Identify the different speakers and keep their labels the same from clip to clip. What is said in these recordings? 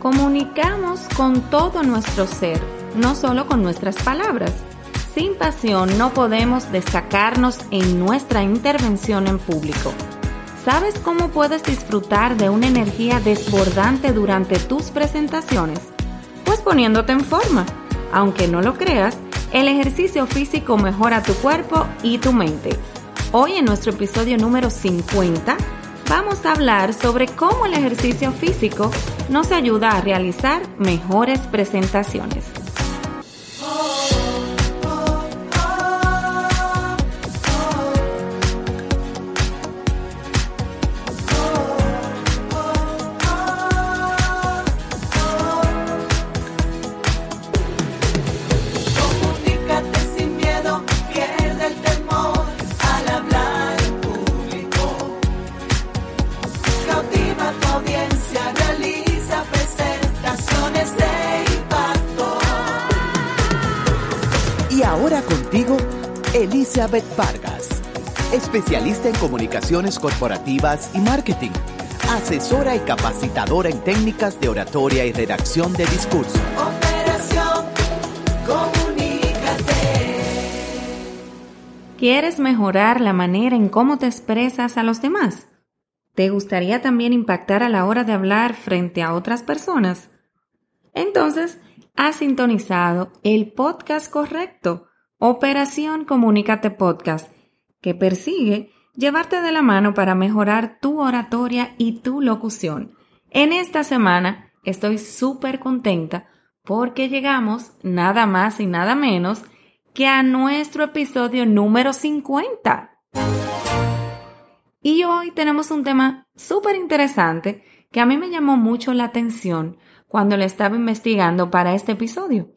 Speaker 1: Comunicamos con todo nuestro ser, no solo con nuestras palabras. Sin pasión no podemos destacarnos en nuestra intervención en público. ¿Sabes cómo puedes disfrutar de una energía desbordante durante tus presentaciones? Pues poniéndote en forma. Aunque no lo creas, el ejercicio físico mejora tu cuerpo y tu mente. Hoy en nuestro episodio número 50 vamos a hablar sobre cómo el ejercicio físico nos ayuda a realizar mejores presentaciones.
Speaker 2: Elizabeth Vargas, especialista en comunicaciones corporativas y marketing, asesora y capacitadora en técnicas de oratoria y redacción de discurso. Operación
Speaker 1: Comunícate. ¿Quieres mejorar la manera en cómo te expresas a los demás? ¿Te gustaría también impactar a la hora de hablar frente a otras personas? Entonces, has sintonizado el podcast correcto Operación Comunícate Podcast, que persigue llevarte de la mano para mejorar tu oratoria y tu locución. En esta semana estoy súper contenta porque llegamos nada más y nada menos que a nuestro episodio número 50. Y hoy tenemos un tema súper interesante que a mí me llamó mucho la atención cuando lo estaba investigando para este episodio.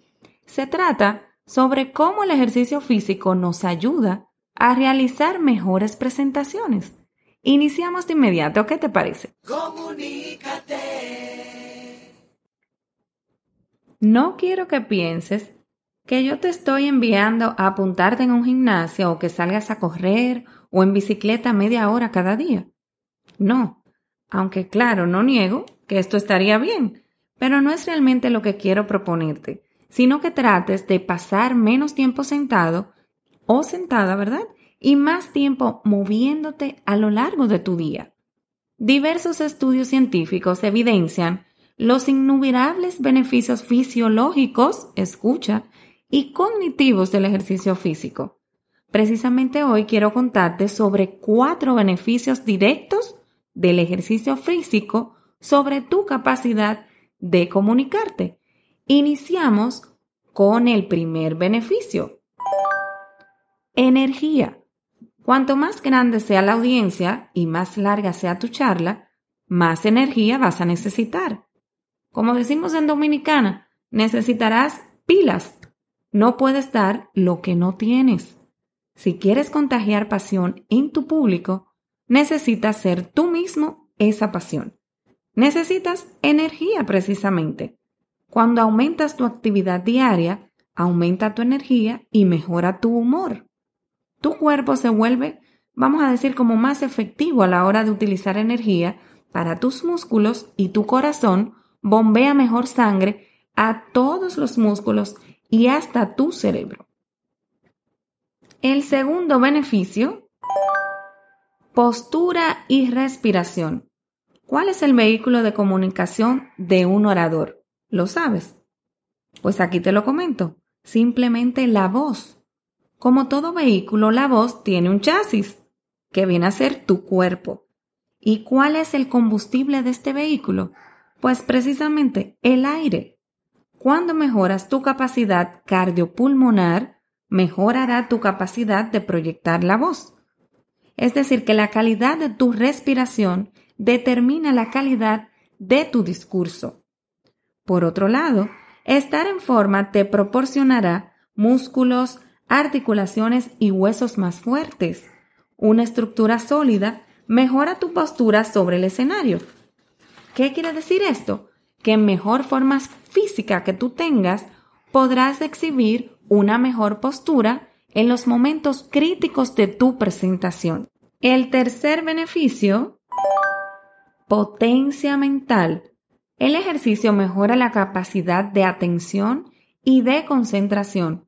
Speaker 1: Se trata sobre cómo el ejercicio físico nos ayuda a realizar mejores presentaciones. Iniciamos de inmediato, ¿qué te parece? Comunícate. No quiero que pienses que yo te estoy enviando a apuntarte en un gimnasio o que salgas a correr o en bicicleta media hora cada día. No, aunque claro, no niego que esto estaría bien, pero no es realmente lo que quiero proponerte sino que trates de pasar menos tiempo sentado o sentada, ¿verdad? Y más tiempo moviéndote a lo largo de tu día. Diversos estudios científicos evidencian los innumerables beneficios fisiológicos, escucha, y cognitivos del ejercicio físico. Precisamente hoy quiero contarte sobre cuatro beneficios directos del ejercicio físico sobre tu capacidad de comunicarte Iniciamos con el primer beneficio. Energía. Cuanto más grande sea la audiencia y más larga sea tu charla, más energía vas a necesitar. Como decimos en Dominicana, necesitarás pilas. No puedes dar lo que no tienes. Si quieres contagiar pasión en tu público, necesitas ser tú mismo esa pasión. Necesitas energía precisamente. Cuando aumentas tu actividad diaria, aumenta tu energía y mejora tu humor. Tu cuerpo se vuelve, vamos a decir, como más efectivo a la hora de utilizar energía para tus músculos y tu corazón bombea mejor sangre a todos los músculos y hasta tu cerebro. El segundo beneficio, postura y respiración. ¿Cuál es el vehículo de comunicación de un orador? ¿Lo sabes? Pues aquí te lo comento. Simplemente la voz. Como todo vehículo, la voz tiene un chasis, que viene a ser tu cuerpo. ¿Y cuál es el combustible de este vehículo? Pues precisamente el aire. Cuando mejoras tu capacidad cardiopulmonar, mejorará tu capacidad de proyectar la voz. Es decir, que la calidad de tu respiración determina la calidad de tu discurso. Por otro lado, estar en forma te proporcionará músculos, articulaciones y huesos más fuertes. Una estructura sólida mejora tu postura sobre el escenario. ¿Qué quiere decir esto? Que mejor forma física que tú tengas, podrás exhibir una mejor postura en los momentos críticos de tu presentación. El tercer beneficio, potencia mental. El ejercicio mejora la capacidad de atención y de concentración,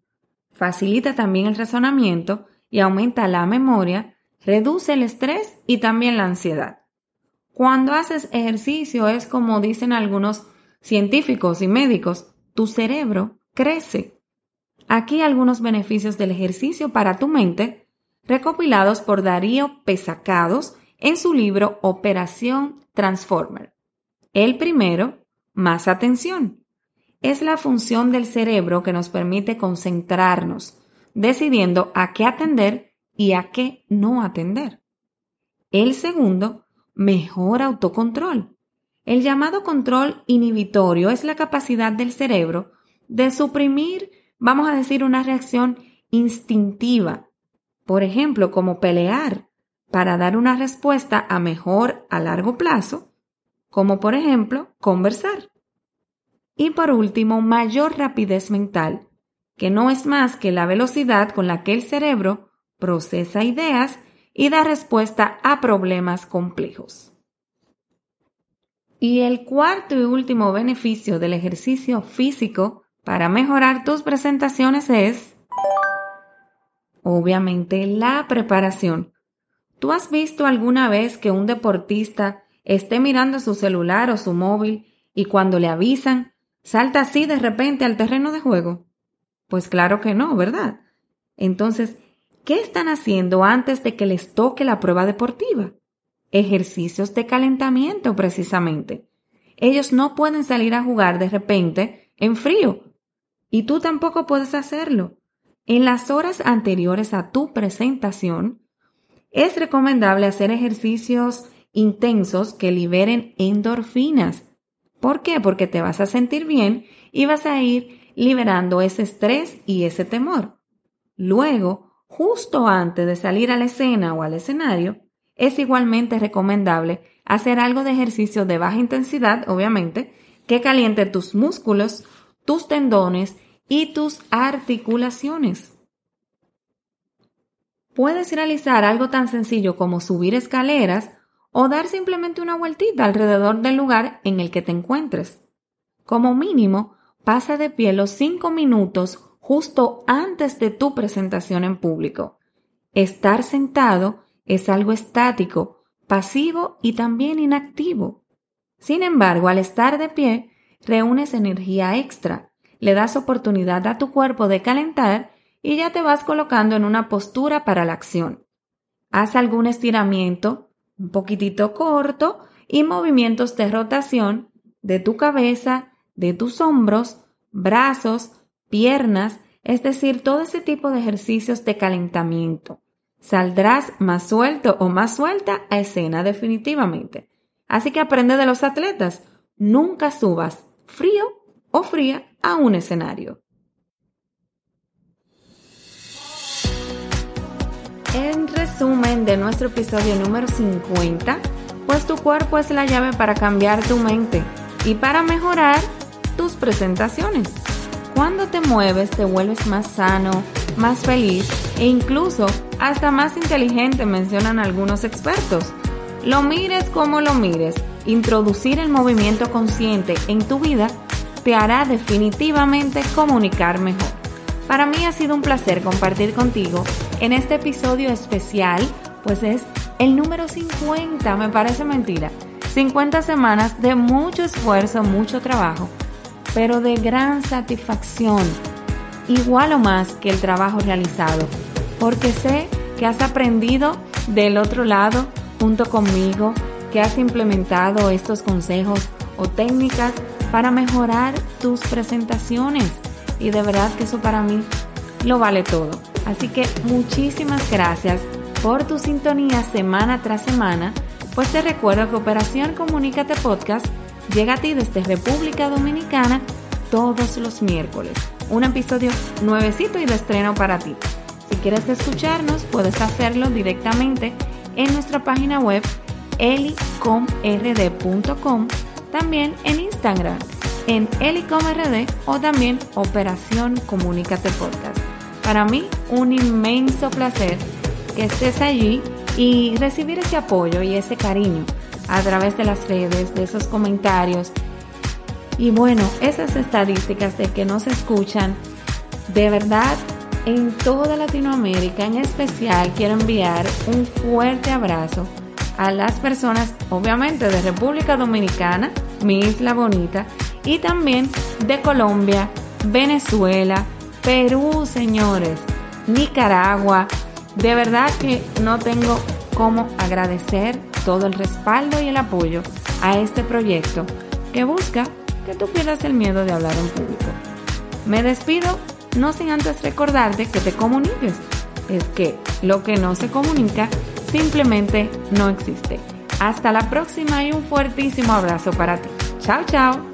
Speaker 1: facilita también el razonamiento y aumenta la memoria, reduce el estrés y también la ansiedad. Cuando haces ejercicio es como dicen algunos científicos y médicos, tu cerebro crece. Aquí algunos beneficios del ejercicio para tu mente, recopilados por Darío Pesacados en su libro Operación Transformer. El primero, más atención. Es la función del cerebro que nos permite concentrarnos, decidiendo a qué atender y a qué no atender. El segundo, mejor autocontrol. El llamado control inhibitorio es la capacidad del cerebro de suprimir, vamos a decir, una reacción instintiva, por ejemplo, como pelear, para dar una respuesta a mejor a largo plazo como por ejemplo conversar. Y por último, mayor rapidez mental, que no es más que la velocidad con la que el cerebro procesa ideas y da respuesta a problemas complejos. Y el cuarto y último beneficio del ejercicio físico para mejorar tus presentaciones es, obviamente, la preparación. ¿Tú has visto alguna vez que un deportista esté mirando su celular o su móvil y cuando le avisan, salta así de repente al terreno de juego? Pues claro que no, ¿verdad? Entonces, ¿qué están haciendo antes de que les toque la prueba deportiva? Ejercicios de calentamiento, precisamente. Ellos no pueden salir a jugar de repente en frío. Y tú tampoco puedes hacerlo. En las horas anteriores a tu presentación, es recomendable hacer ejercicios intensos que liberen endorfinas. ¿Por qué? Porque te vas a sentir bien y vas a ir liberando ese estrés y ese temor. Luego, justo antes de salir a la escena o al escenario, es igualmente recomendable hacer algo de ejercicio de baja intensidad, obviamente, que caliente tus músculos, tus tendones y tus articulaciones. Puedes realizar algo tan sencillo como subir escaleras o dar simplemente una vueltita alrededor del lugar en el que te encuentres. Como mínimo, pasa de pie los 5 minutos justo antes de tu presentación en público. Estar sentado es algo estático, pasivo y también inactivo. Sin embargo, al estar de pie, reúnes energía extra, le das oportunidad a tu cuerpo de calentar y ya te vas colocando en una postura para la acción. Haz algún estiramiento, un poquitito corto y movimientos de rotación de tu cabeza, de tus hombros, brazos, piernas, es decir, todo ese tipo de ejercicios de calentamiento. Saldrás más suelto o más suelta a escena definitivamente. Así que aprende de los atletas. Nunca subas frío o fría a un escenario. En resumen de nuestro episodio número 50, pues tu cuerpo es la llave para cambiar tu mente y para mejorar tus presentaciones. Cuando te mueves te vuelves más sano, más feliz e incluso hasta más inteligente, mencionan algunos expertos. Lo mires como lo mires, introducir el movimiento consciente en tu vida te hará definitivamente comunicar mejor. Para mí ha sido un placer compartir contigo en este episodio especial, pues es el número 50, me parece mentira. 50 semanas de mucho esfuerzo, mucho trabajo, pero de gran satisfacción, igual o más que el trabajo realizado, porque sé que has aprendido del otro lado junto conmigo, que has implementado estos consejos o técnicas para mejorar tus presentaciones y de verdad que eso para mí lo vale todo. Así que muchísimas gracias por tu sintonía semana tras semana, pues te recuerdo que Operación Comunícate Podcast llega a ti desde República Dominicana todos los miércoles. Un episodio nuevecito y de estreno para ti. Si quieres escucharnos, puedes hacerlo directamente en nuestra página web elicomrd.com, también en Instagram en Elicom.rd o también Operación Comunícate Podcast. Para mí, un inmenso placer que estés allí y recibir ese apoyo y ese cariño a través de las redes, de esos comentarios. Y bueno, esas estadísticas de que nos escuchan, de verdad, en toda Latinoamérica, en especial, quiero enviar un fuerte abrazo a las personas, obviamente, de República Dominicana, mi isla bonita, y también de Colombia, Venezuela, Perú, señores, Nicaragua. De verdad que no tengo cómo agradecer todo el respaldo y el apoyo a este proyecto que busca que tú pierdas el miedo de hablar en público. Me despido, no sin antes recordarte que te comuniques. Es que lo que no se comunica simplemente no existe. Hasta la próxima y un fuertísimo abrazo para ti. Chao, chao.